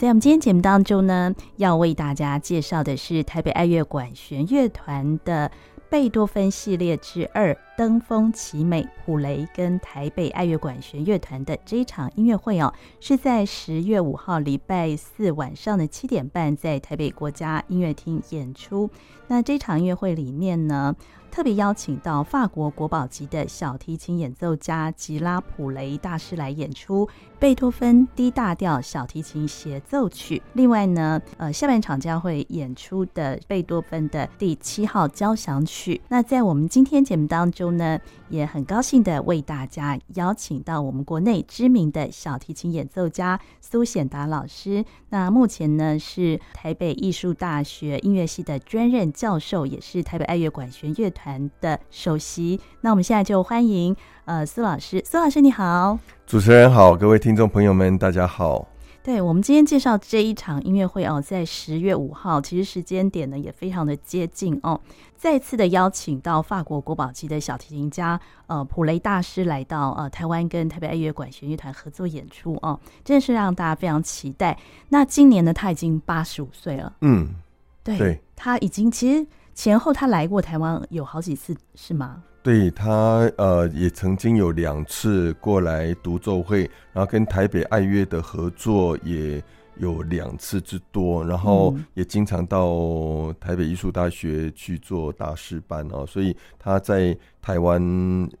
在我们今天节目当中呢，要为大家介绍的是台北爱乐管弦乐团的贝多芬系列之二《登峰奇美》，普雷跟台北爱乐管弦乐团的这一场音乐会哦，是在十月五号礼拜四晚上的七点半，在台北国家音乐厅演出。那这场音乐会里面呢，特别邀请到法国国宝级的小提琴演奏家吉拉普雷大师来演出贝多芬 D 大调小提琴协奏曲。另外呢，呃，下半场将会演出的贝多芬的第七号交响曲。那在我们今天节目当中呢，也很高兴的为大家邀请到我们国内知名的小提琴演奏家苏显达老师。那目前呢是台北艺术大学音乐系的专任教授，也是台北爱乐管弦乐团的首席，那我们现在就欢迎呃苏老师，苏老师你好，主持人好，各位听众朋友们大家好。对，我们今天介绍这一场音乐会哦，在十月五号，其实时间点呢也非常的接近哦，再次的邀请到法国国宝级的小提琴家呃普雷大师来到呃台湾跟台北爱乐管弦乐团合作演出哦，真的是让大家非常期待。那今年呢他已经八十五岁了，嗯，对，对他已经其实。前后他来过台湾有好几次，是吗？对，他呃也曾经有两次过来独奏会，然后跟台北爱乐的合作也有两次之多，然后也经常到台北艺术大学去做大师班哦，所以他在台湾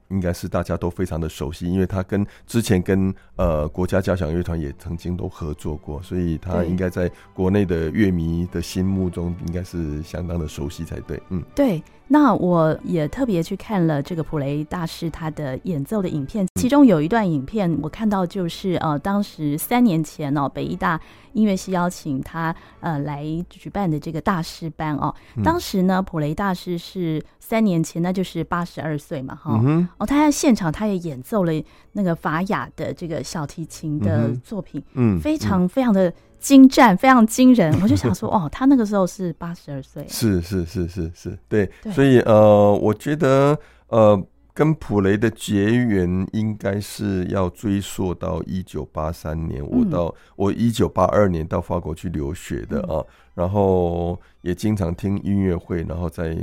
应该是大家都非常的熟悉，因为他跟之前跟呃国家交响乐团也曾经都合作过，所以他应该在国内的乐迷的心目中应该是相当的熟悉才对，嗯，对。那我也特别去看了这个普雷大师他的演奏的影片，其中有一段影片我看到就是呃，当时三年前哦，北艺大音乐系邀请他呃来举办的这个大师班哦，当时呢普雷大师是三年前那就是八十二岁嘛哈，哦他在现场他也演奏了那个法雅的这个小提琴的作品，嗯，非常非常的。精湛，非常惊人，我就想说，哦，他那个时候是八十二岁，是是是是是，对，对。所以呃，我觉得呃，跟普雷的结缘应该是要追溯到一九八三年，我到、嗯、我一九八二年到法国去留学的啊，嗯、然后也经常听音乐会，然后在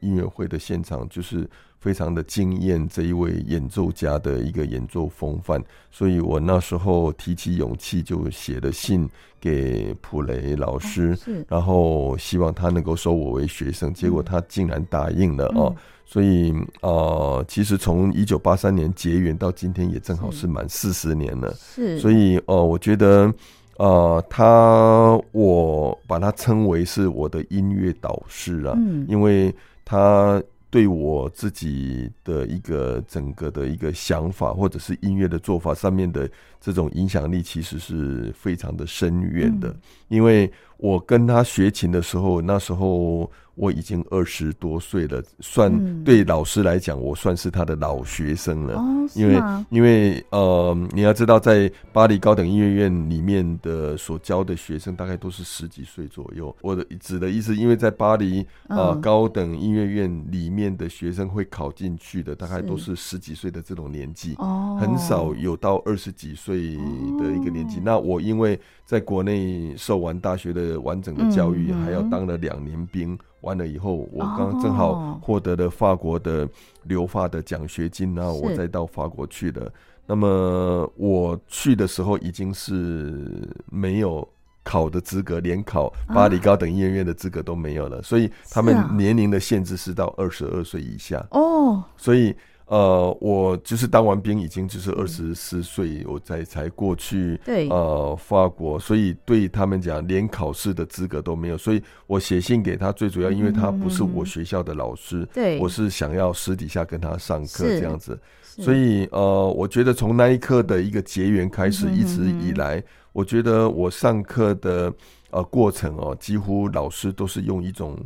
音乐会的现场就是。非常的惊艳，这一位演奏家的一个演奏风范，所以我那时候提起勇气，就写了信给普雷老师，然后希望他能够收我为学生，结果他竟然答应了哦。所以呃，其实从一九八三年结缘到今天，也正好是满四十年了。是，所以呃，我觉得呃，他我把他称为是我的音乐导师啊，因为他。对我自己的一个整个的一个想法，或者是音乐的做法上面的这种影响力，其实是非常的深远的。因为我跟他学琴的时候，那时候。我已经二十多岁了，算对老师来讲，我算是他的老学生了。嗯、因为因为呃，你要知道，在巴黎高等音乐院里面的所教的学生，大概都是十几岁左右。我的指的意思，因为在巴黎啊、呃、高等音乐院里面的学生会考进去的，大概都是十几岁的这种年纪，哦很少有到二十几岁的一个年纪。那我因为在国内受完大学的完整的教育，还要当了两年兵。完了以后，我刚正好获得了法国的留法的奖学金，然后我再到法国去的。那么我去的时候已经是没有考的资格，连考巴黎高等音乐院的资格都没有了。所以他们年龄的限制是到二十二岁以下。哦，所以。呃，我就是当完兵，已经就是二十四岁，我才才过去，对，呃，法国，所以对他们讲，连考试的资格都没有。所以我写信给他，最主要因为他不是我学校的老师，对，我是想要私底下跟他上课这样子。所以呃，我觉得从那一刻的一个结缘开始，一直以来，我觉得我上课的呃过程哦，几乎老师都是用一种。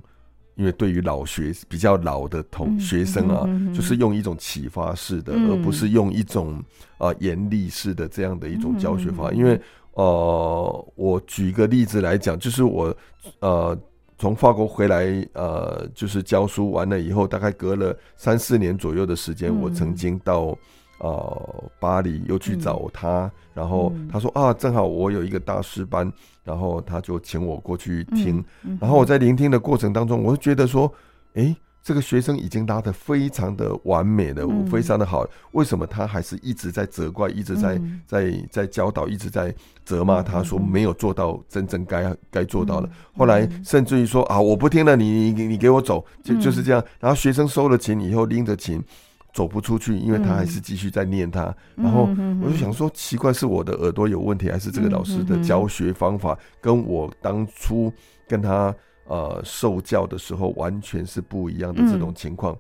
因为对于老学比较老的同学生啊，就是用一种启发式的，而不是用一种啊严厉式的这样的一种教学法。因为呃，我举一个例子来讲，就是我呃从法国回来呃，就是教书完了以后，大概隔了三四年左右的时间，我曾经到呃巴黎，又去找他，嗯、然后他说啊，正好我有一个大师班，然后他就请我过去听，然后我在聆听的过程当中，我就觉得说，哎。这个学生已经拉得非常的完美了，嗯、非常的好。为什么他还是一直在责怪，一直在、嗯、在在教导，一直在责骂他，说没有做到真正该、嗯、该做到的。后来甚至于说啊，我不听了，你你你给我走，就就是这样。然后学生收了琴以后，拎着琴走不出去，因为他还是继续在念他。然后我就想说，奇怪，是我的耳朵有问题，还是这个老师的教学方法跟我当初跟他。呃，受教的时候完全是不一样的这种情况。嗯、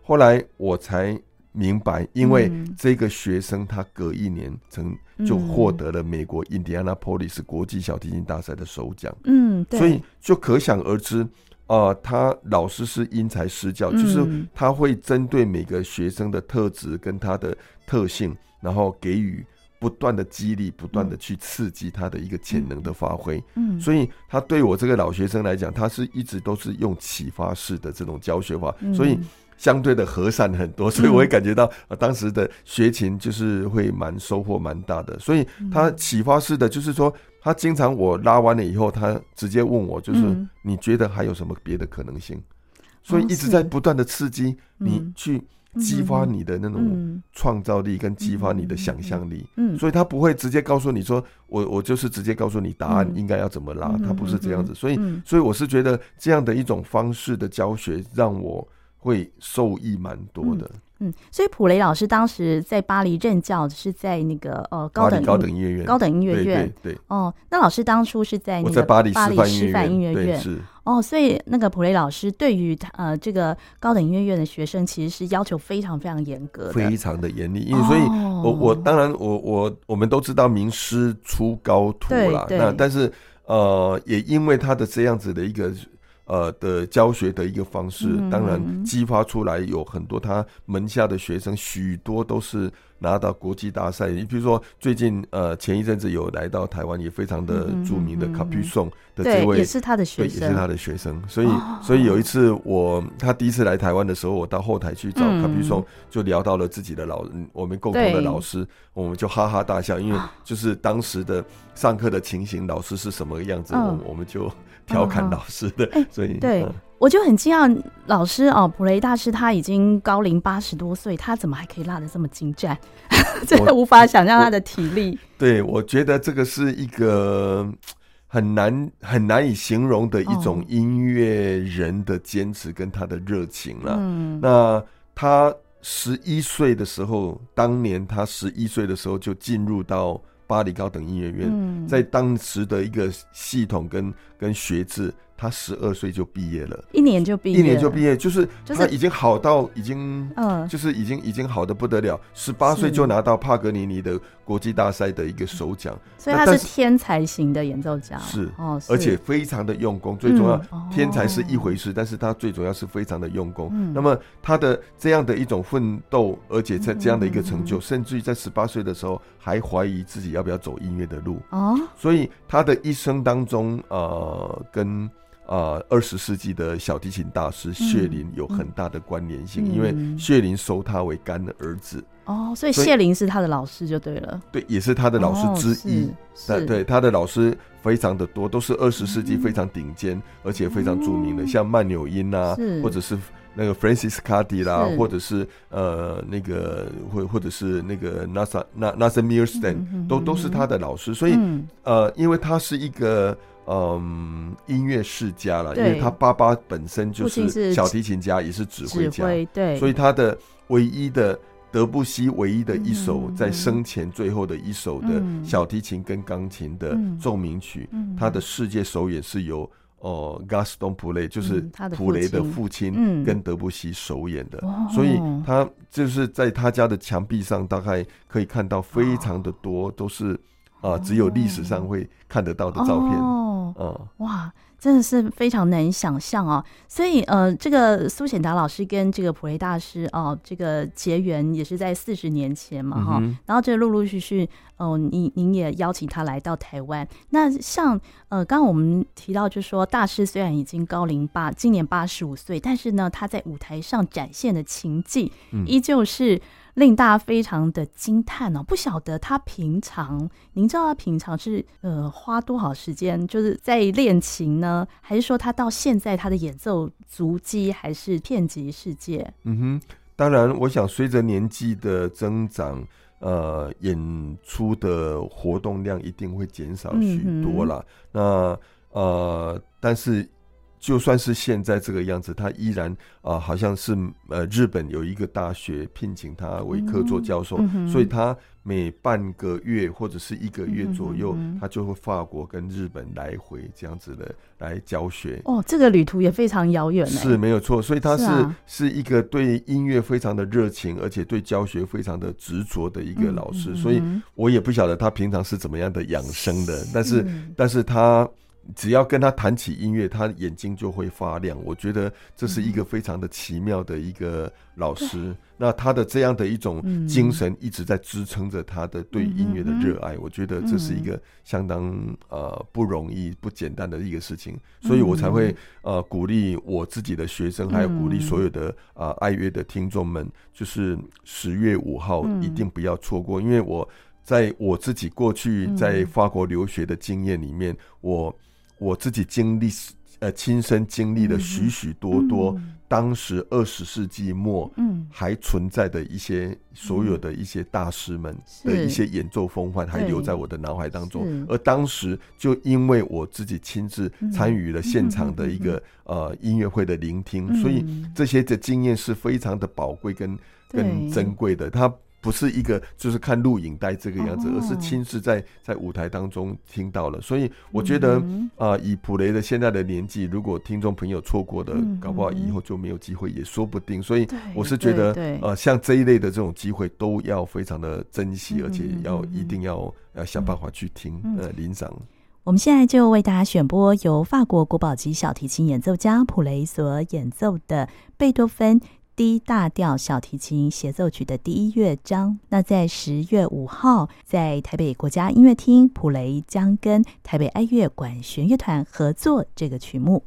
后来我才明白，因为这个学生他隔一年曾就获得了美国印第安纳波利斯国际小提琴大赛的首奖。嗯，所以就可想而知，呃，他老师是因材施教，就是他会针对每个学生的特质跟他的特性，然后给予。不断的激励，不断的去刺激他的一个潜能的发挥。嗯，所以他对我这个老学生来讲，他是一直都是用启发式的这种教学法，所以相对的和善很多。所以我会感觉到，当时的学琴就是会蛮收获蛮大的。所以他启发式的就是说，他经常我拉完了以后，他直接问我，就是你觉得还有什么别的可能性？所以一直在不断的刺激你去。激发你的那种创造力，跟激发你的想象力，嗯，所以他不会直接告诉你说，我我就是直接告诉你答案应该要怎么拉，他不是这样子，所以所以我是觉得这样的一种方式的教学让我会受益蛮多的。嗯，所以普雷老师当时在巴黎任教是在那个呃高等高等音乐院，高等音乐院对哦。那老师当初是在那个巴黎巴黎师范音乐院是哦，所以那个普雷老师对于呃这个高等音乐院的学生其实是要求非常非常严格的，非常的严厉。因为所以我我当然我我我们都知道名师出高徒啦，那但是呃也因为他的这样子的一个。呃的教学的一个方式，当然激发出来有很多他门下的学生，许多都是拿到国际大赛。你比如说最近呃前一阵子有来到台湾，也非常的著名的卡皮松的这位，也是他的学生，也是他的学生。所以所以有一次我他第一次来台湾的时候，我到后台去找卡皮松，就聊到了自己的老我们共同的老师，我们就哈哈大笑，因为就是当时的上课的情形，老师是什么样子，我我们就。调侃老师的，哎，所以对，我就很惊讶，老师哦，普雷大师他已经高龄八十多岁，他怎么还可以拉的这么精湛？真的无法想象他的体力。对，我觉得这个是一个很难很难以形容的一种音乐人的坚持跟他的热情了。嗯，那他十一岁的时候，当年他十一岁的时候就进入到。巴黎高等音乐院，在当时的一个系统跟跟学制。他十二岁就毕业了，一年就毕业，一年就毕业，就是他已经好到已经，嗯，就是已经已经好的不得了。十八岁就拿到帕格尼尼的国际大赛的一个首奖，所以他是天才型的演奏家，是哦，而且非常的用功。最重要，天才是一回事，但是他最主要是非常的用功。那么他的这样的一种奋斗，而且在这样的一个成就，甚至于在十八岁的时候还怀疑自己要不要走音乐的路。哦。所以他的一生当中，呃，跟啊，二十世纪的小提琴大师谢林有很大的关联性，因为谢林收他为干的儿子哦，所以谢林是他的老师就对了，对，也是他的老师之一。对对，他的老师非常的多，都是二十世纪非常顶尖而且非常著名的，像曼纽因啊，或者是那个 Francis Cady 啦，或者是呃那个或或者是那个 Nathan Nathan Milstein 都都是他的老师。所以呃，因为他是一个。嗯，音乐世家了，因为他爸爸本身就是小提琴家，也是指挥家，对，所以他的唯一的德布西唯一的一首在生前最后的一首的小提琴跟钢琴的奏鸣曲，他的世界首演是由哦 Gaston 普雷，就是普雷的父亲。跟德布西首演的，所以他就是在他家的墙壁上，大概可以看到非常的多都是。啊，只有历史上会看得到的照片。哦，嗯，哇，真的是非常难想象哦。所以，呃，这个苏显达老师跟这个普雷大师哦，这个结缘也是在四十年前嘛，哈、嗯。然后，这陆陆续续，哦、呃，您您也邀请他来到台湾。那像，呃，刚刚我们提到，就是说大师虽然已经高龄八，今年八十五岁，但是呢，他在舞台上展现的情技，依旧是。令大家非常的惊叹哦。不晓得他平常，您知道他平常是呃花多少时间就是在练琴呢？还是说他到现在他的演奏足迹还是遍及世界？嗯哼，当然，我想随着年纪的增长，呃，演出的活动量一定会减少许多了。嗯、那呃，但是。就算是现在这个样子，他依然啊、呃，好像是呃，日本有一个大学聘请他为客座教授，嗯、所以他每半个月或者是一个月左右，嗯、他就会法国跟日本来回这样子的来教学。哦，这个旅途也非常遥远，是没有错。所以他是是，啊、是一个对音乐非常的热情，而且对教学非常的执着的一个老师。嗯、所以我也不晓得他平常是怎么样的养生的，但是、嗯、但是他。只要跟他谈起音乐，他眼睛就会发亮。我觉得这是一个非常的奇妙的一个老师。嗯、那他的这样的一种精神一直在支撑着他的对音乐的热爱。嗯、我觉得这是一个相当呃不容易、不简单的一个事情。所以我才会呃鼓励我自己的学生，还有鼓励所有的啊、呃、爱乐的听众们，就是十月五号一定不要错过，因为我在我自己过去在法国留学的经验里面，我。我自己经历，呃，亲身经历了许许多多当时二十世纪末，嗯，还存在的一些所有的一些大师们的一些演奏风范，还留在我的脑海当中。而当时就因为我自己亲自参与了现场的一个呃音乐会的聆听，所以这些的经验是非常的宝贵跟跟珍贵的。他。不是一个就是看录影带这个样子，而是亲自在在舞台当中听到了。所以我觉得啊，以普雷的现在的年纪，如果听众朋友错过的，搞不好以后就没有机会，也说不定。所以我是觉得，呃，像这一类的这种机会，都要非常的珍惜，而且要一定要要想办法去听呃领赏。我们现在就为大家选播由法国国宝级小提琴演奏家普雷所演奏的贝多芬。D 大调小提琴协奏曲的第一乐章。那在十月五号，在台北国家音乐厅，普雷将跟台北爱乐管弦乐团合作这个曲目。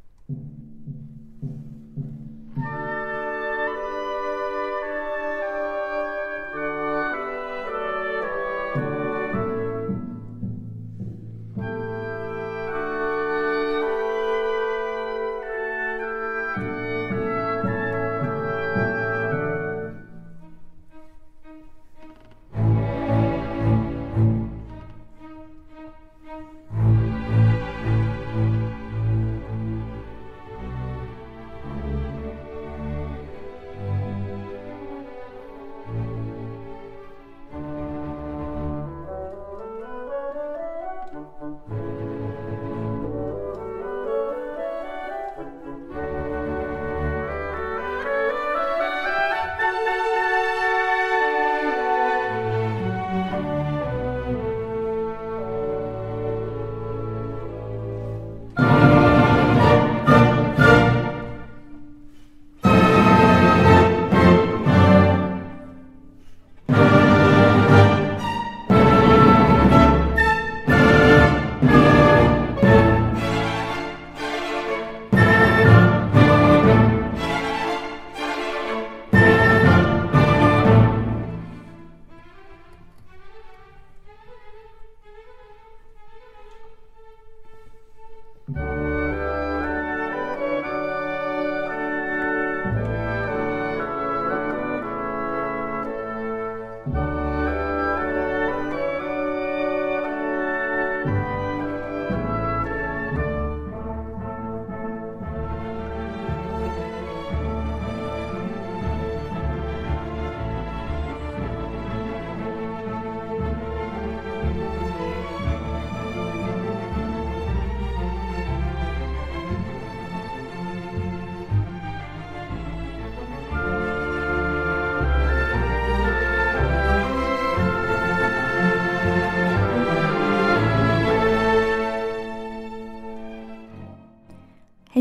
开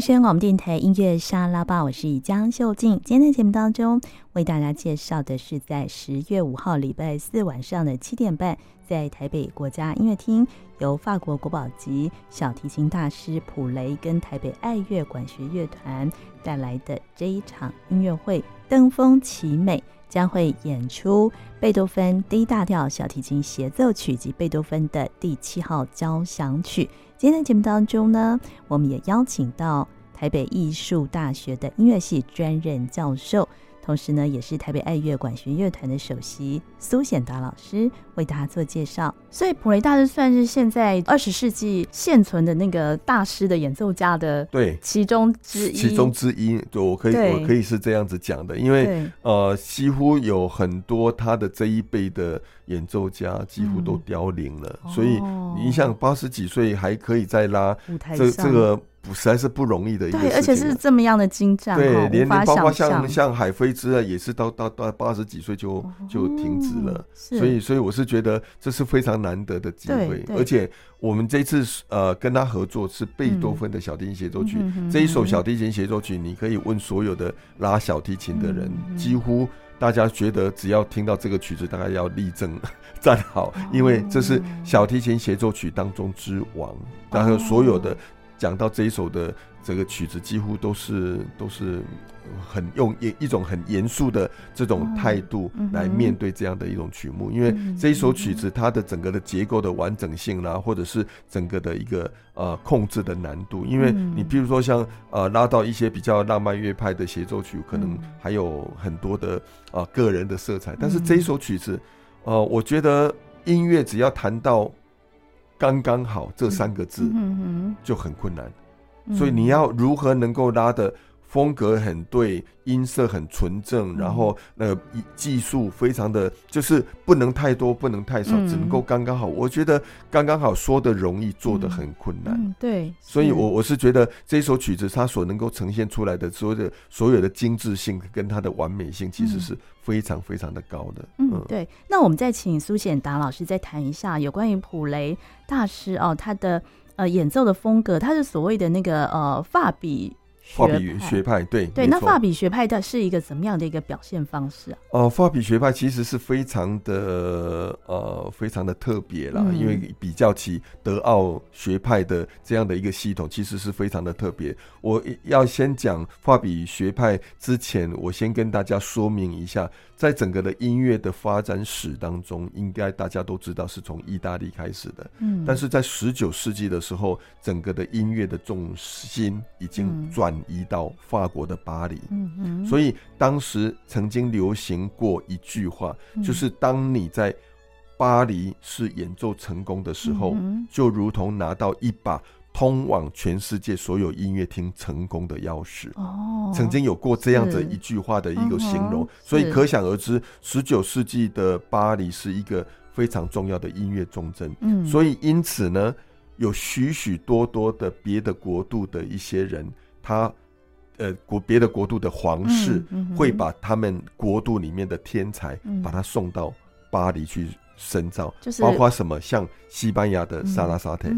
声广播电台音乐沙拉吧，我是江秀静。今天的节目当中，为大家介绍的是在十月五号礼拜四晚上的七点半，在台北国家音乐厅，由法国国宝级小提琴大师普雷跟台北爱乐管弦乐团带来的这一场音乐会——登峰奇美。将会演出贝多芬 D 大调小提琴协奏曲及贝多芬的第七号交响曲。今天的节目当中呢，我们也邀请到台北艺术大学的音乐系专任教授。同时呢，也是台北爱乐管弦乐团的首席苏显达老师为大家做介绍。所以普雷大师算是现在二十世纪现存的那个大师的演奏家的对其中之一，其中之一，对，我可以我可以是这样子讲的，因为呃，几乎有很多他的这一辈的演奏家几乎都凋零了，嗯、所以你想八十几岁还可以再拉这这个。不，实在是不容易的一个事情。对，而且是这么样的精湛，对，连连包括像像海飞之啊，也是到到到八十几岁就就停止了。哦、所以，所以我是觉得这是非常难得的机会。而且我们这次呃跟他合作是贝多芬的小提琴协奏曲，嗯、这一首小提琴协奏曲，你可以问所有的拉小提琴的人，嗯、几乎大家觉得只要听到这个曲子，大概要立正站好，因为这是小提琴协奏曲当中之王，然后所有的。讲到这一首的这个曲子，几乎都是都是很用一一种很严肃的这种态度来面对这样的一种曲目，因为这一首曲子它的整个的结构的完整性啦，或者是整个的一个呃控制的难度，因为你比如说像呃拉到一些比较浪漫乐派的协奏曲，可能还有很多的啊、呃、个人的色彩，但是这一首曲子，呃，我觉得音乐只要谈到。刚刚好这三个字就很困难，所以你要如何能够拉的风格很对，音色很纯正，然后那个技术非常的就是不能太多，不能太少，只能够刚刚好。我觉得刚刚好说的容易，做的很困难。对，所以我我是觉得这首曲子它所能够呈现出来的所有的所有的精致性跟它的完美性，其实是非常非常的高的。嗯，对。那我们再请苏显达老师再谈一下有关于普雷大师哦，他的呃演奏的风格，他是所谓的那个呃法比。法比学派，对对，那画笔学派的是一个怎么样的一个表现方式啊？呃，画笔学派其实是非常的呃，非常的特别啦，嗯、因为比较起德奥学派的这样的一个系统，其实是非常的特别。我要先讲画笔学派之前，我先跟大家说明一下。在整个的音乐的发展史当中，应该大家都知道是从意大利开始的。嗯，但是在十九世纪的时候，整个的音乐的重心已经转移到法国的巴黎。嗯嗯，所以当时曾经流行过一句话，就是当你在巴黎是演奏成功的时候，就如同拿到一把。通往全世界所有音乐厅成功的钥匙哦，曾经有过这样子一句话的一个形容，所以可想而知，十九世纪的巴黎是一个非常重要的音乐重镇。嗯，所以因此呢，有许许多多的别的国度的一些人，他呃国别的国度的皇室会把他们国度里面的天才，把他送到巴黎去。深造，就是包括什么，像西班牙的萨拉萨特，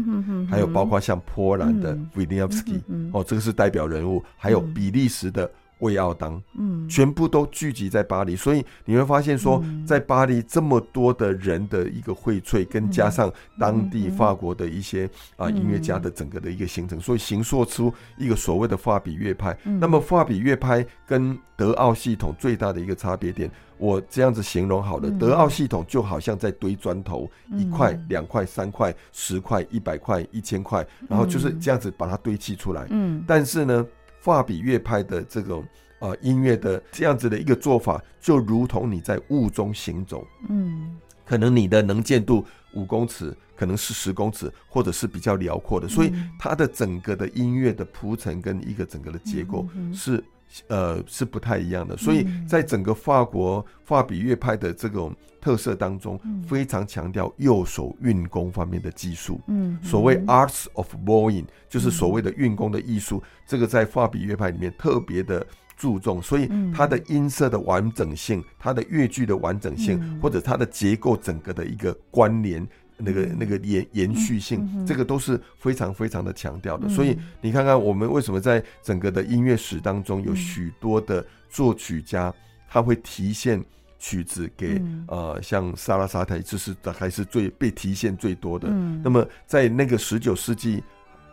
还有包括像波兰的维尼亚夫斯基，哦，这个是代表人物，还有比利时的魏奥当，嗯，全部都聚集在巴黎，所以你会发现说，在巴黎这么多的人的一个荟萃，跟加上当地法国的一些啊音乐家的整个的一个形成，所以形塑出一个所谓的法比乐派。那么法比乐派跟德奥系统最大的一个差别点。我这样子形容好了，德奥系统就好像在堆砖头，一块、两块、三块、十块、一百块、一千块，然后就是这样子把它堆砌出来。嗯，但是呢，画笔乐派的这种呃音乐的这样子的一个做法，就如同你在雾中行走。嗯，可能你的能见度五公尺，可能是十公尺，或者是比较辽阔的，所以它的整个的音乐的铺陈跟一个整个的结构是。呃，是不太一样的，所以在整个法国法比乐派的这种特色当中，非常强调右手运功方面的技术。嗯，所谓 arts of bowing，就是所谓的运功的艺术，这个在法比乐派里面特别的注重。所以它的音色的完整性，它的乐句的完整性，或者它的结构整个的一个关联。那个那个延延续性，这个都是非常非常的强调的。嗯、所以你看看我们为什么在整个的音乐史当中，有许多的作曲家，他会提献曲子给、嗯、呃像萨拉沙泰，这是还是最被提献最多的。嗯、那么在那个十九世纪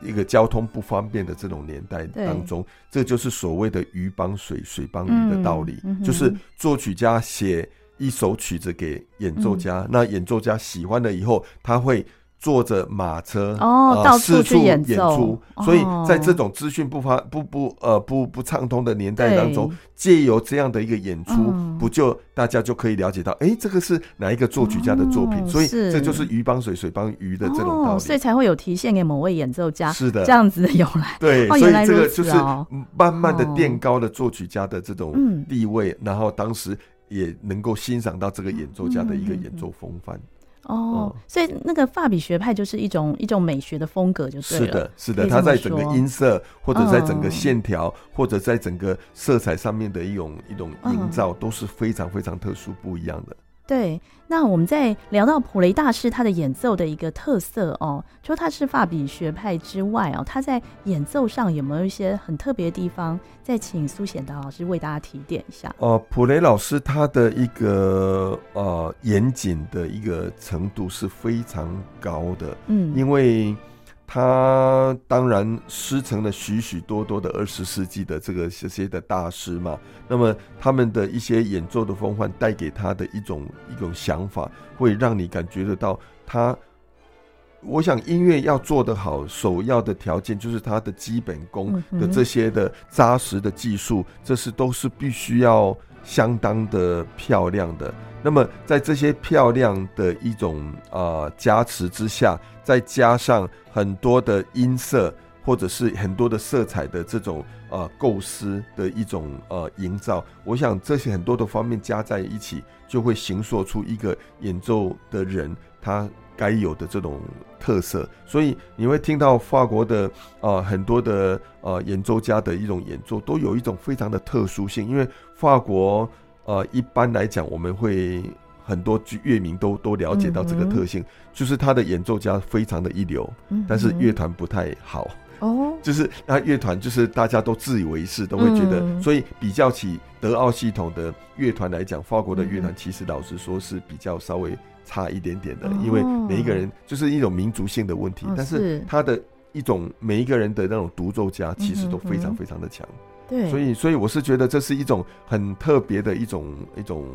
一个交通不方便的这种年代当中，这就是所谓的鱼帮水，水帮鱼的道理。就是作曲家写一首曲子给演奏家，嗯、那演奏家喜欢了以后，他会。坐着马车哦，到处去演出，所以在这种资讯不发不不呃不不畅通的年代当中，借由这样的一个演出，不就大家就可以了解到，哎，这个是哪一个作曲家的作品？所以这就是鱼帮水，水帮鱼的这种道理，所以才会有提献给某位演奏家，是的，这样子的由来。对，所以这个就是慢慢的垫高了作曲家的这种地位，然后当时也能够欣赏到这个演奏家的一个演奏风范。哦，所以那个法比学派就是一种一种美学的风格，就对了。是的，是的，它在整个音色，或者在整个线条，或者在整个色彩上面的一种一种营造，都是非常非常特殊不一样的。对，那我们在聊到普雷大师他的演奏的一个特色哦，除了他是法比学派之外哦，他在演奏上有没有一些很特别的地方？再请苏显达老师为大家提点一下。哦、呃，普雷老师他的一个呃严谨的一个程度是非常高的，嗯，因为。他当然师承了许许多多的二十世纪的这个这些的大师嘛，那么他们的一些演奏的风范带给他的一种一种想法，会让你感觉得到他。我想音乐要做得好，首要的条件就是他的基本功的这些的扎实的技术，这是都是必须要相当的漂亮的。那么在这些漂亮的一种啊、呃、加持之下，再加上很多的音色或者是很多的色彩的这种呃构思的一种呃营造，我想这些很多的方面加在一起，就会形塑出一个演奏的人他该有的这种特色，所以你会听到法国的啊、呃、很多的呃演奏家的一种演奏，都有一种非常的特殊性。因为法国呃一般来讲，我们会很多乐迷都都了解到这个特性，嗯、就是他的演奏家非常的一流，嗯、但是乐团不太好。哦，就是那乐团就是大家都自以为是，都会觉得，嗯、所以比较起德奥系统的乐团来讲，法国的乐团其实老实说是比较稍微。差一点点的，因为每一个人就是一种民族性的问题，但是他的一种每一个人的那种独奏家其实都非常非常的强，对，所以所以我是觉得这是一种很特别的一种一种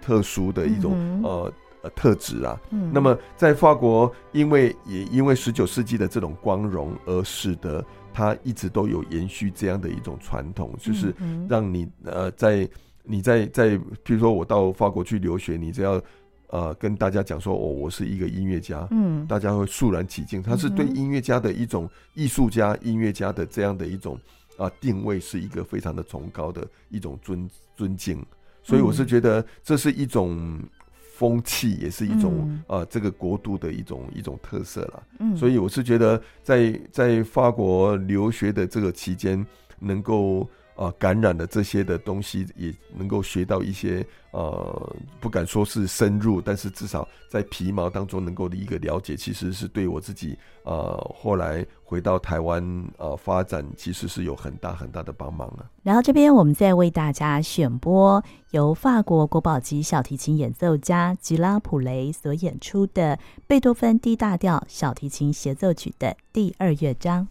特殊的一种呃呃特质啊。那么在法国，因为也因为十九世纪的这种光荣，而使得他一直都有延续这样的一种传统，就是让你呃在你在在比如说我到法国去留学，你只要。呃，跟大家讲说，哦，我是一个音乐家，嗯，大家会肃然起敬。他是对音乐家的一种艺术家、音乐家的这样的一种啊、呃、定位，是一个非常的崇高的一种尊尊敬。所以我是觉得这是一种风气，也是一种啊、呃、这个国度的一种一种特色了。嗯，所以我是觉得在在法国留学的这个期间，能够。啊，感染了这些的东西，也能够学到一些呃，不敢说是深入，但是至少在皮毛当中能够的一个了解，其实是对我自己呃后来回到台湾呃发展，其实是有很大很大的帮忙啊。然后这边我们再为大家选播由法国国宝级小提琴演奏家吉拉普雷所演出的贝多芬 D 大调小提琴协奏曲的第二乐章。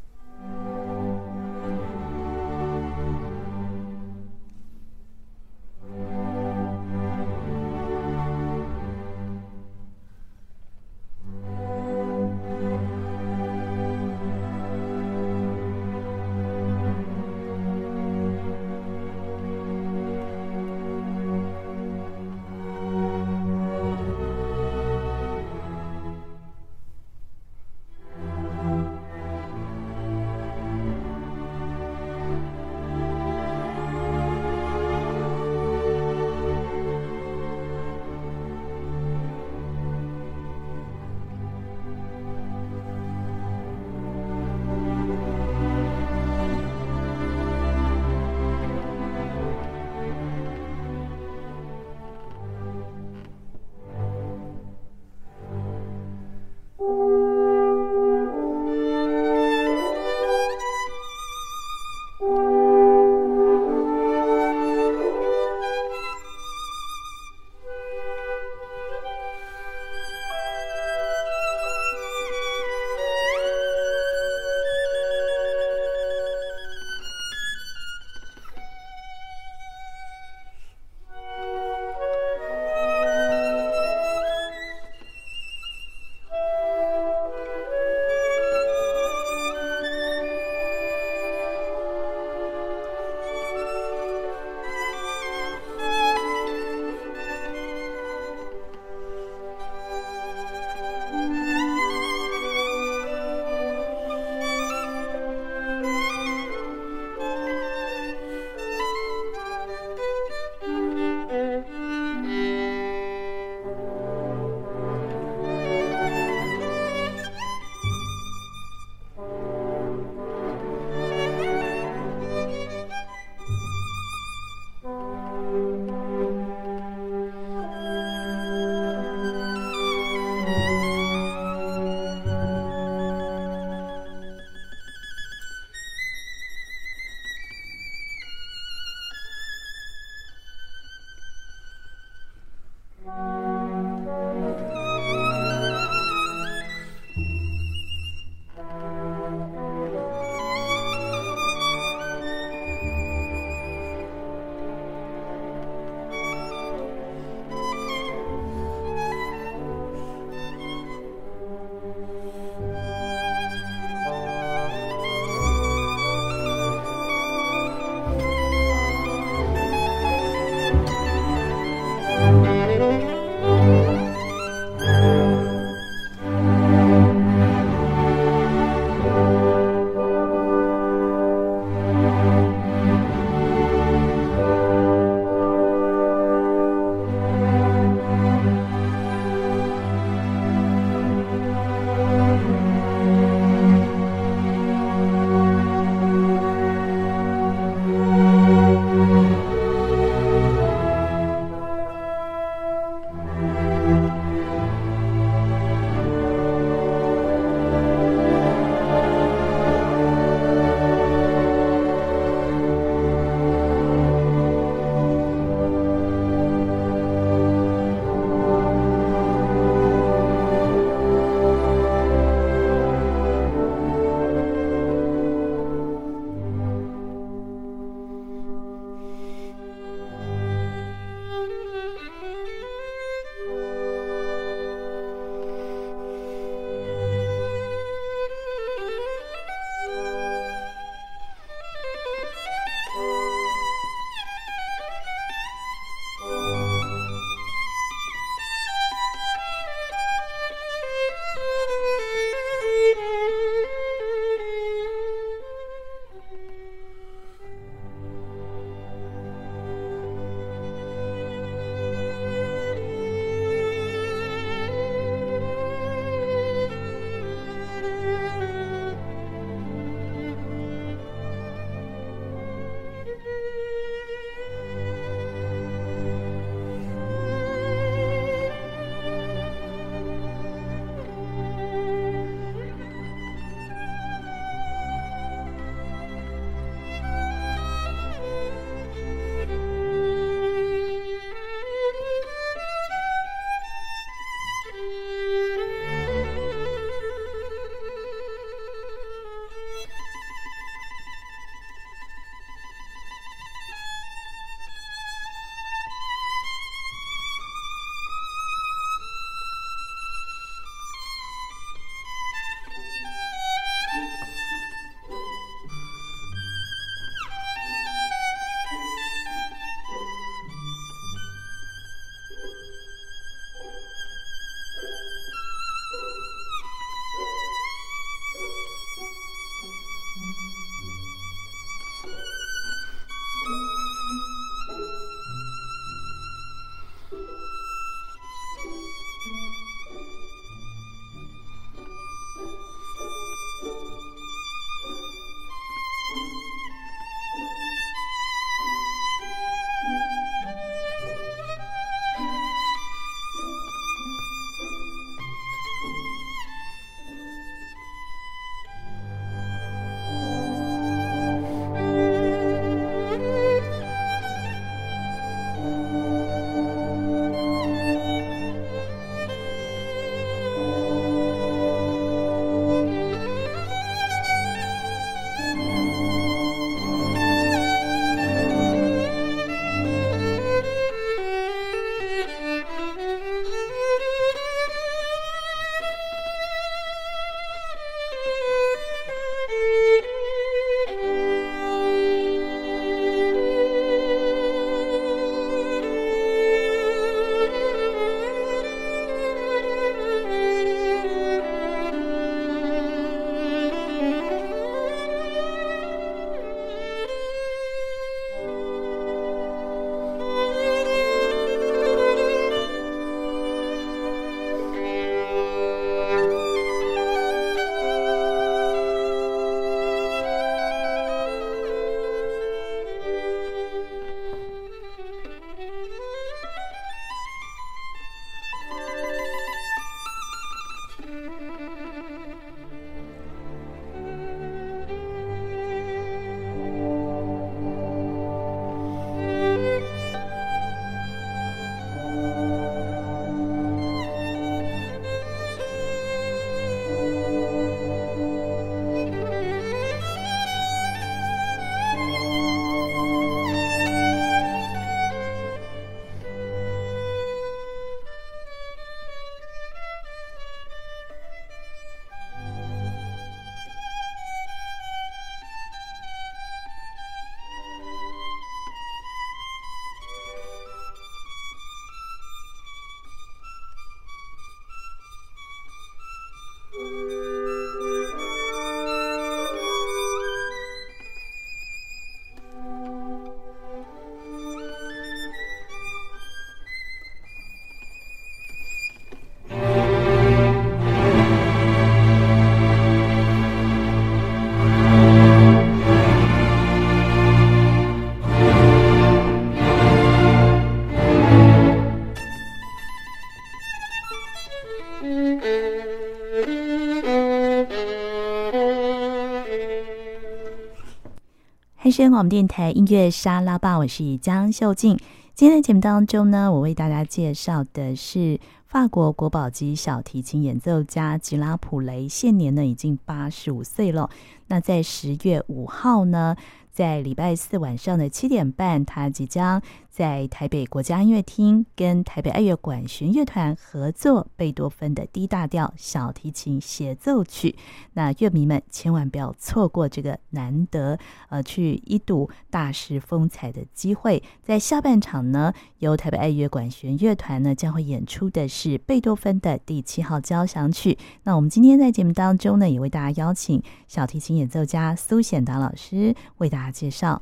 声广播电台音乐沙拉吧，我是江秀静。今天的节目当中呢，我为大家介绍的是法国国宝级小提琴演奏家吉拉普雷，现年呢已经八十五岁了。那在十月五号呢，在礼拜四晚上的七点半，他即将在台北国家音乐厅跟台北爱乐管弦乐团合作贝多芬的 D 大调小提琴协奏曲。那乐迷们千万不要错过这个难得呃去一睹大师风采的机会。在下半场呢，由台北爱乐管弦乐团呢将会演出的是贝多芬的第七号交响曲。那我们今天在节目当中呢，也为大家邀请小提琴演奏家苏显达老师为大家介绍。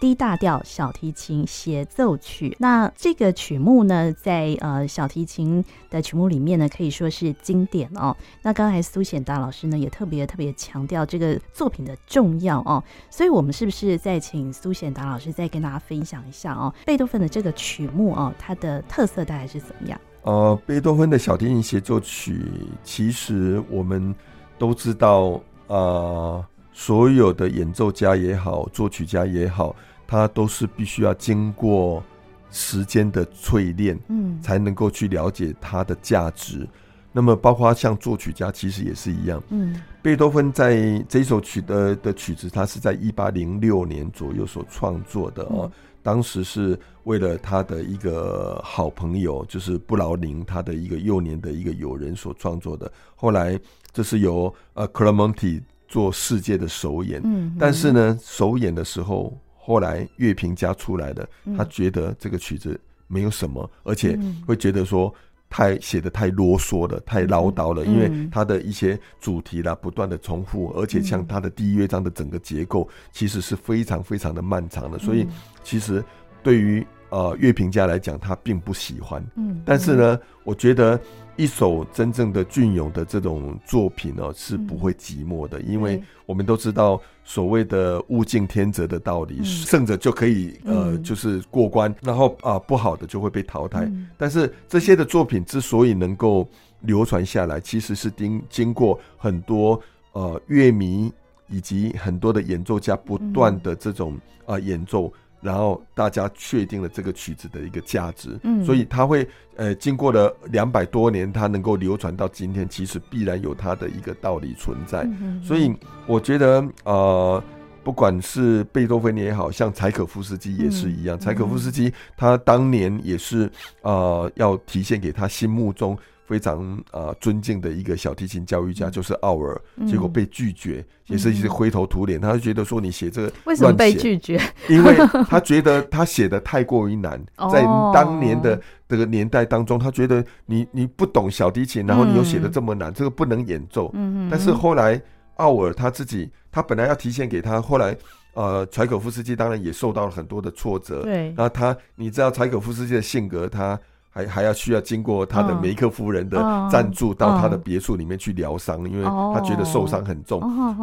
D 大调小提琴协奏曲，那这个曲目呢，在呃小提琴的曲目里面呢，可以说是经典哦。那刚才苏显达老师呢，也特别特别强调这个作品的重要哦。所以，我们是不是再请苏显达老师再跟大家分享一下哦？贝多芬的这个曲目哦，它的特色大概是怎么样？呃，贝多芬的小提琴协奏曲，其实我们都知道，呃，所有的演奏家也好，作曲家也好。它都是必须要经过时间的淬炼，嗯，才能够去了解它的价值。那么，包括像作曲家，其实也是一样，嗯。贝多芬在这首曲的的曲子，他是在一八零六年左右所创作的哦。当时是为了他的一个好朋友，就是布劳宁，他的一个幼年的一个友人所创作的。后来，这是由呃克拉蒙蒂做世界的首演，嗯。但是呢，首演的时候。后来乐评家出来的，他觉得这个曲子没有什么，而且会觉得说太写的太啰嗦了，太唠叨了，因为他的一些主题啦不断的重复，而且像他的第一乐章的整个结构其实是非常非常的漫长的，所以其实对于呃乐评家来讲，他并不喜欢。嗯，但是呢，我觉得。一首真正的隽永的这种作品呢，是不会寂寞的，因为我们都知道所谓的物竞天择的道理，胜者就可以呃就是过关，然后啊不好的就会被淘汰。但是这些的作品之所以能够流传下来，其实是经经过很多呃乐迷以及很多的演奏家不断的这种啊演奏。然后大家确定了这个曲子的一个价值，嗯，所以它会呃经过了两百多年，它能够流传到今天，其实必然有它的一个道理存在。所以我觉得呃，不管是贝多芬也好，像柴可夫斯基也是一样，柴可夫斯基他当年也是呃要体现给他心目中。非常啊、呃、尊敬的一个小提琴教育家就是奥尔，嗯、结果被拒绝，嗯、也是一直灰头土脸。他就觉得说，你写这个为什么被拒绝？因为他觉得他写的太过于难，在当年的这个年代当中，他觉得你你不懂小提琴，然后你又写的这么难，嗯、这个不能演奏。嗯、但是后来奥尔他自己，他本来要提献给他，后来呃柴可夫斯基当然也受到了很多的挫折。对，然后他你知道柴可夫斯基的性格，他。还还要需要经过他的梅克夫人的赞助，到他的别墅里面去疗伤，因为他觉得受伤很重。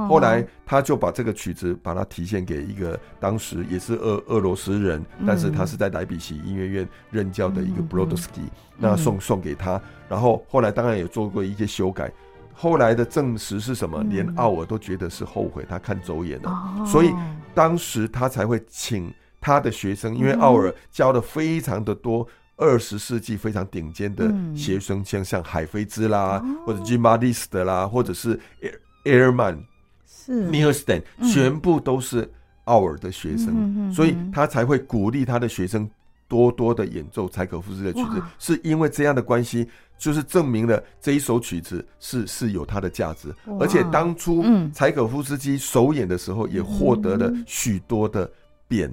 后来他就把这个曲子把它提献给一个当时也是俄俄罗斯人，但是他是在莱比锡音乐院任教的一个 Brodsky，，那送送给他。然后后来当然也做过一些修改。后来的证实是什么？连奥尔都觉得是后悔，他看走眼了。所以当时他才会请他的学生，因为奥尔教的非常的多。二十世纪非常顶尖的学生，像像海菲兹啦，或者 Jean Baptiste 啦，或者是 Airman 是。Milstein 全部都是奥尔的学生，所以他才会鼓励他的学生多多的演奏柴可夫斯基的曲子，是因为这样的关系，就是证明了这一首曲子是是有它的价值，而且当初柴可夫斯基首演的时候也获得了许多的匾。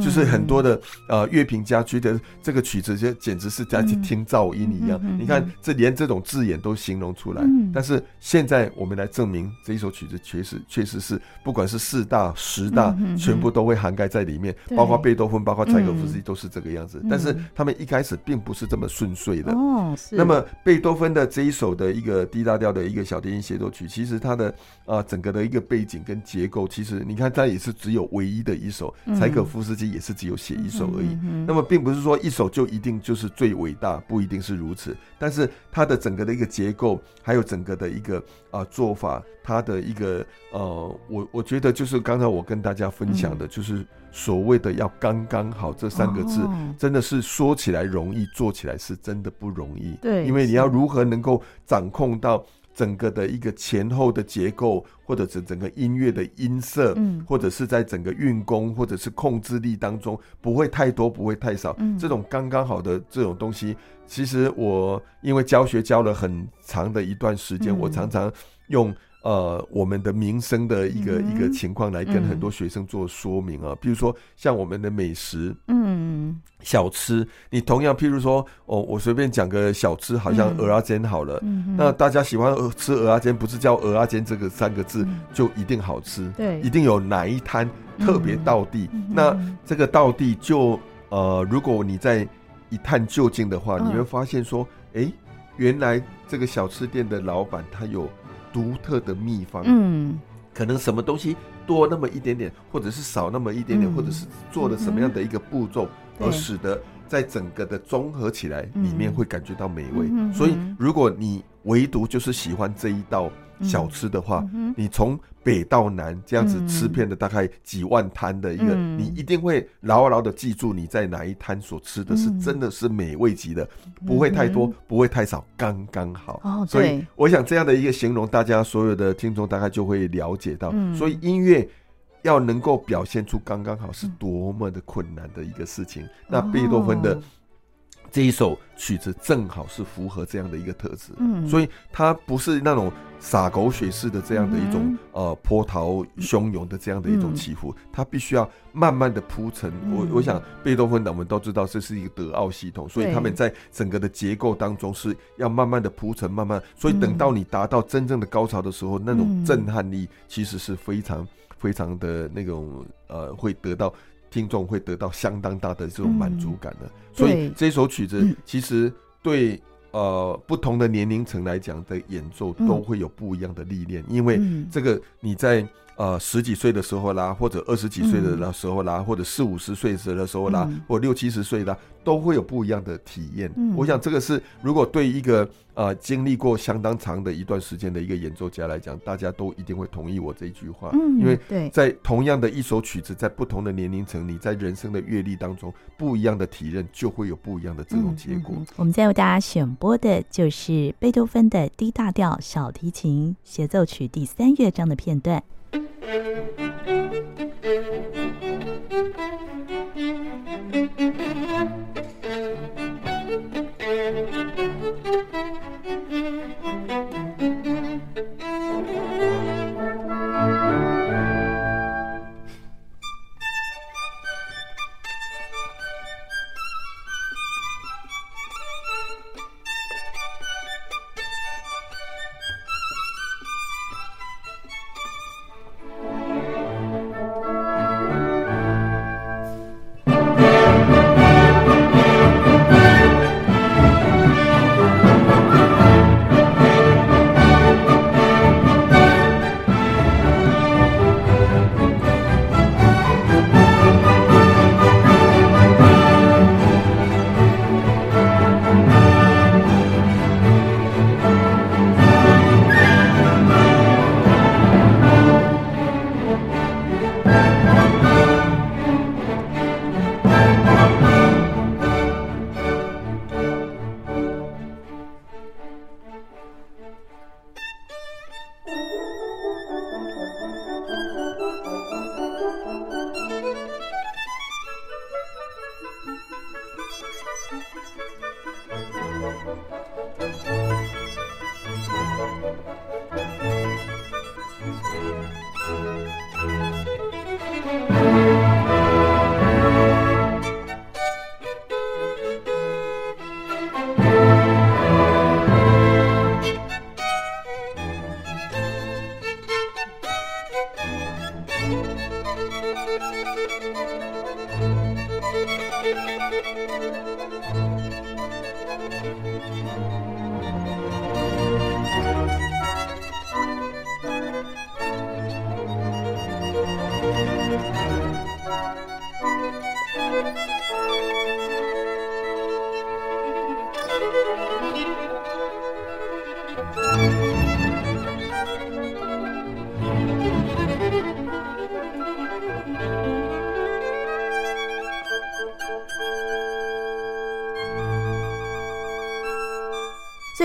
就是很多的呃乐评家觉得这个曲子就简直是在听噪音一样。嗯、你看，这连这种字眼都形容出来。嗯、但是现在我们来证明这一首曲子确实确实是，不管是四大、十大，全部都会涵盖在里面，嗯、包括贝多芬、包括柴可夫斯基都是这个样子。嗯、但是他们一开始并不是这么顺遂的。哦，是。那么贝多芬的这一首的一个 D 大调的一个小提琴协奏曲，其实它的啊、呃、整个的一个背景跟结构，其实你看它也是只有唯一的一首，柴可夫斯基也是只有写一首而已。那么并不是说一首就一定就是最伟大，不一定是如此。但是它的整个的一个结构，还有整个的一个啊、呃、做法，它的一个呃，我我觉得就是刚才我跟大家分享的，就是所谓的要刚刚好这三个字，真的是说起来容易，做起来是真的不容易。对，因为你要如何能够掌控到。整个的一个前后的结构，或者是整个音乐的音色，嗯，或者是在整个运功或者是控制力当中，不会太多，不会太少，嗯，这种刚刚好的这种东西，其实我因为教学教了很长的一段时间，我常常用。呃，我们的民生的一个、嗯、一个情况来跟很多学生做说明啊，比、嗯、如说像我们的美食，嗯，小吃，你同样譬如说，哦，我随便讲个小吃，好像蚵仔煎好了，嗯、那大家喜欢吃蚵仔煎，不是叫蚵仔煎这个三个字、嗯、就一定好吃，对，一定有哪一摊特别道地，嗯、那这个道地就呃，如果你在一探究竟的话，嗯、你会发现说，哎、欸，原来这个小吃店的老板他有。独特的秘方，嗯，可能什么东西多那么一点点，或者是少那么一点点，嗯、或者是做了什么样的一个步骤，嗯、而使得在整个的综合起来，里面会感觉到美味。嗯、所以，如果你唯独就是喜欢这一道。小吃的话，嗯、你从北到南这样子吃遍了大概几万摊的一个，嗯、你一定会牢牢的记住你在哪一摊所吃的是真的是美味极的，嗯、不会太多，不会太少，刚刚好。哦，所以我想这样的一个形容，大家所有的听众大概就会了解到，嗯、所以音乐要能够表现出刚刚好是多么的困难的一个事情。嗯、那贝多芬的。这一首曲子正好是符合这样的一个特质，嗯，所以它不是那种洒狗血式的这样的一种、嗯、呃波涛汹涌的这样的一种起伏，嗯、它必须要慢慢的铺陈。嗯、我我想贝多芬的我们都知道这是一个德奥系统，所以他们在整个的结构当中是要慢慢的铺陈，慢慢，所以等到你达到真正的高潮的时候，嗯、那种震撼力其实是非常非常的那种呃会得到。听众会得到相当大的这种满足感的，嗯、所以这首曲子其实对呃不同的年龄层来讲的演奏都会有不一样的历练，因为这个你在。呃，十几岁的时候啦，或者二十几岁的时候啦，嗯、或者四五十岁的时候啦，嗯、或六七十岁啦，都会有不一样的体验。嗯、我想这个是，如果对一个呃经历过相当长的一段时间的一个演奏家来讲，大家都一定会同意我这一句话。嗯，因为在同样的一首曲子，在不同的年龄层，你在人生的阅历当中，不一样的体验就会有不一样的这种结果。我们再为大家选播的就是贝多芬的 D 大调小提琴协奏曲第三乐章的片段。Thank you.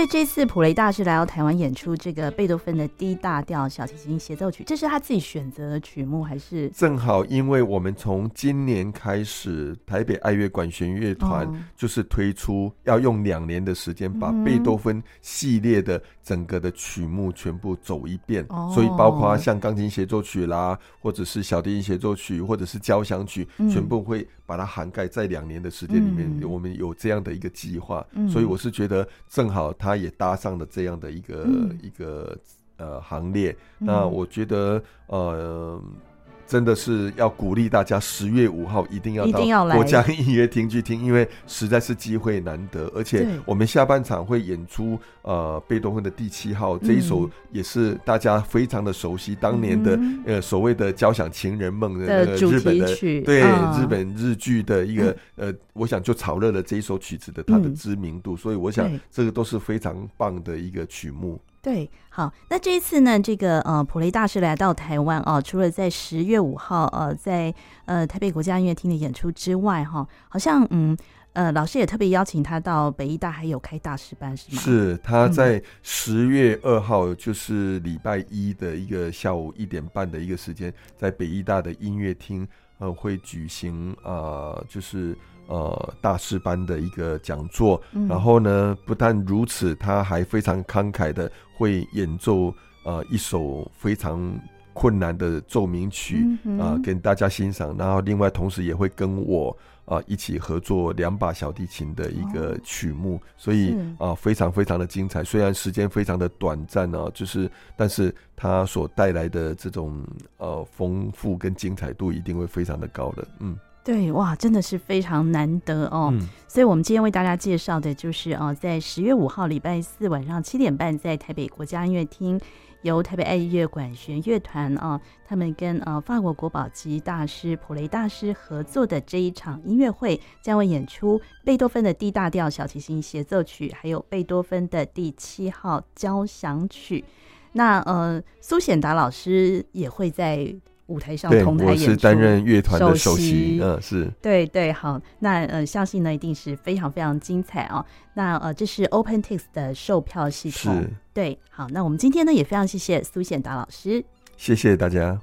这次普雷大师来到台湾演出这个贝多芬的 D 大调小提琴协奏曲，这是他自己选择的曲目还是？正好，因为我们从今年开始，台北爱乐管弦乐团就是推出要用两年的时间把贝多芬系列的整个的曲目全部走一遍，哦、所以包括像钢琴协奏曲啦，或者是小提琴协奏曲，或者是交响曲，全部会把它涵盖在两年的时间里面。我们有这样的一个计划，所以我是觉得正好。他也搭上了这样的一个、嗯、一个呃行列，嗯、那我觉得呃。真的是要鼓励大家，十月五号一定要到国家音乐厅去听，因为实在是机会难得。而且我们下半场会演出呃贝多芬的第七号这一首，也是大家非常的熟悉，当年的呃所谓的交响情人梦的那个日本的对日本日剧的一个呃，我想就炒热了这一首曲子的它的知名度，所以我想这个都是非常棒的一个曲目。对，好，那这一次呢，这个呃普雷大师来到台湾啊，除了在十月五号呃在呃台北国家音乐厅的演出之外，哈，好像嗯呃老师也特别邀请他到北艺大还有开大师班是吗？是，他在十月二号就是礼拜一的一个下午一点半的一个时间，在北艺大的音乐厅呃会举行啊、呃，就是。呃，大师班的一个讲座，嗯、然后呢，不但如此，他还非常慷慨的会演奏呃一首非常困难的奏鸣曲啊、嗯呃，给大家欣赏。然后另外同时也会跟我啊、呃、一起合作两把小提琴的一个曲目，哦、所以啊、呃、非常非常的精彩。虽然时间非常的短暂啊，就是但是他所带来的这种呃丰富跟精彩度一定会非常的高的，嗯。对，哇，真的是非常难得哦。嗯、所以，我们今天为大家介绍的就是哦，在十月五号礼拜四晚上七点半，在台北国家音乐厅，由台北爱乐管弦乐团啊，他们跟呃法国国宝级大师普雷大师合作的这一场音乐会，将会演出贝多芬的 D 大调小提琴协奏曲，还有贝多芬的第七号交响曲。那呃，苏显达老师也会在。舞台上同台演出，我是担任乐团的首席，嗯，是。对对，好，那呃，相信呢一定是非常非常精彩哦。那呃，这是 OpenTix 的售票系统，是。对，好，那我们今天呢也非常谢谢苏显达老师，谢谢大家。